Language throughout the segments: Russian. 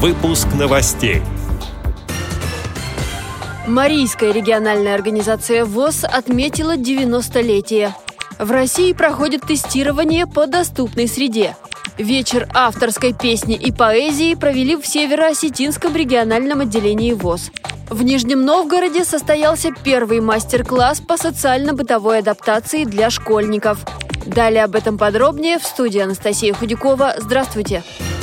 Выпуск новостей. Марийская региональная организация ВОЗ отметила 90-летие. В России проходит тестирование по доступной среде. Вечер авторской песни и поэзии провели в Северо-Осетинском региональном отделении ВОЗ. В Нижнем Новгороде состоялся первый мастер-класс по социально-бытовой адаптации для школьников. Далее об этом подробнее в студии Анастасия Худякова. Здравствуйте! Здравствуйте!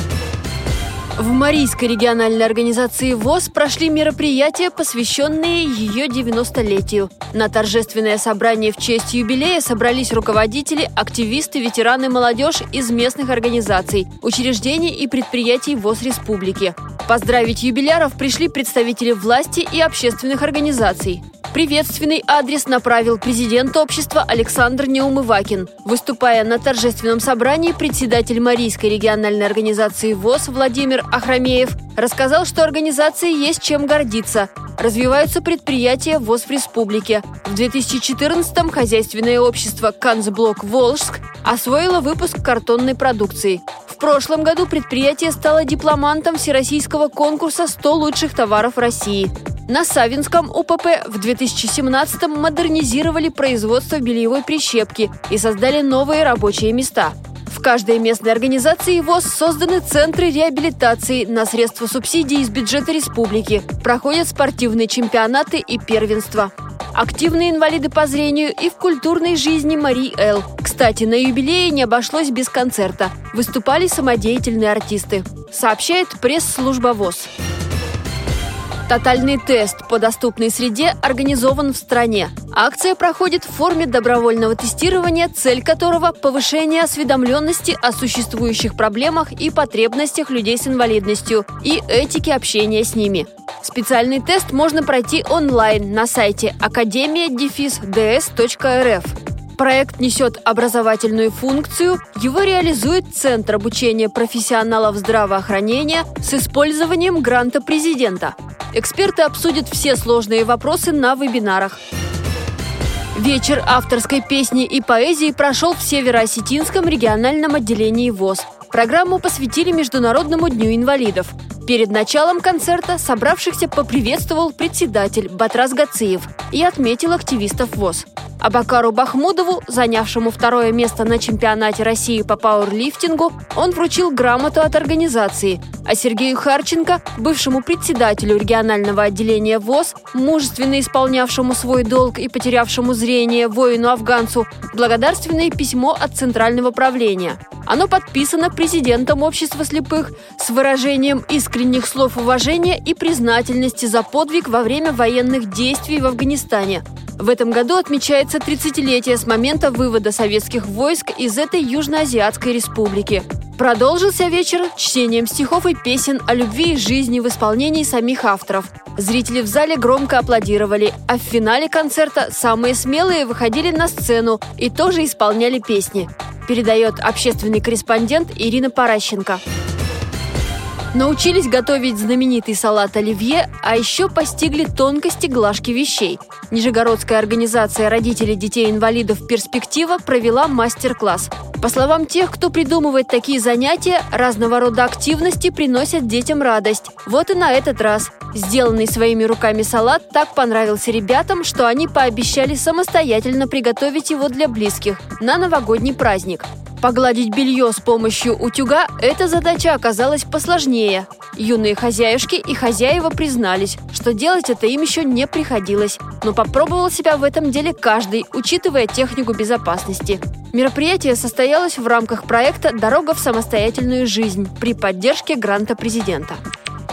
В Марийской региональной организации ВОЗ прошли мероприятия, посвященные ее 90-летию. На торжественное собрание в честь юбилея собрались руководители, активисты, ветераны, молодежь из местных организаций, учреждений и предприятий ВОЗ Республики. Поздравить юбиляров пришли представители власти и общественных организаций. Приветственный адрес направил президент общества Александр Неумывакин. Выступая на торжественном собрании, председатель Марийской региональной организации ВОЗ Владимир Ахрамеев рассказал, что организации есть чем гордиться. Развиваются предприятия ВОЗ в республике. В 2014-м хозяйственное общество «Канцблок Волжск» освоило выпуск картонной продукции. В прошлом году предприятие стало дипломантом всероссийского конкурса «100 лучших товаров России». На Савинском УПП в 2017-м модернизировали производство бельевой прищепки и создали новые рабочие места. В каждой местной организации ВОЗ созданы центры реабилитации на средства субсидий из бюджета республики, проходят спортивные чемпионаты и первенства. Активные инвалиды по зрению и в культурной жизни Мари Эл. Кстати, на юбилее не обошлось без концерта. Выступали самодеятельные артисты. Сообщает пресс-служба ВОЗ. Тотальный тест по доступной среде организован в стране. Акция проходит в форме добровольного тестирования, цель которого – повышение осведомленности о существующих проблемах и потребностях людей с инвалидностью и этики общения с ними. Специальный тест можно пройти онлайн на сайте академия-ds.рф. Проект несет образовательную функцию. Его реализует Центр обучения профессионалов здравоохранения с использованием гранта президента – Эксперты обсудят все сложные вопросы на вебинарах. Вечер авторской песни и поэзии прошел в Северо-Осетинском региональном отделении ВОЗ. Программу посвятили Международному дню инвалидов. Перед началом концерта собравшихся поприветствовал председатель Батрас Гациев и отметил активистов ВОЗ. Абакару Бахмудову, занявшему второе место на чемпионате России по пауэрлифтингу, он вручил грамоту от организации, а Сергею Харченко, бывшему председателю регионального отделения ВОЗ, мужественно исполнявшему свой долг и потерявшему зрение воину-афганцу, благодарственное письмо от Центрального правления. Оно подписано президентом Общества слепых с выражением искренних слов уважения и признательности за подвиг во время военных действий в Афганистане – в этом году отмечается 30-летие с момента вывода советских войск из этой южноазиатской республики. Продолжился вечер чтением стихов и песен о любви и жизни в исполнении самих авторов. Зрители в зале громко аплодировали, а в финале концерта самые смелые выходили на сцену и тоже исполняли песни. Передает общественный корреспондент Ирина Паращенко. Научились готовить знаменитый салат оливье, а еще постигли тонкости глажки вещей. Нижегородская организация родителей детей-инвалидов «Перспектива» провела мастер-класс. По словам тех, кто придумывает такие занятия, разного рода активности приносят детям радость. Вот и на этот раз. Сделанный своими руками салат так понравился ребятам, что они пообещали самостоятельно приготовить его для близких на новогодний праздник. Погладить белье с помощью утюга – эта задача оказалась посложнее. Юные хозяюшки и хозяева признались, что делать это им еще не приходилось. Но попробовал себя в этом деле каждый, учитывая технику безопасности. Мероприятие состоялось в рамках проекта «Дорога в самостоятельную жизнь» при поддержке гранта президента.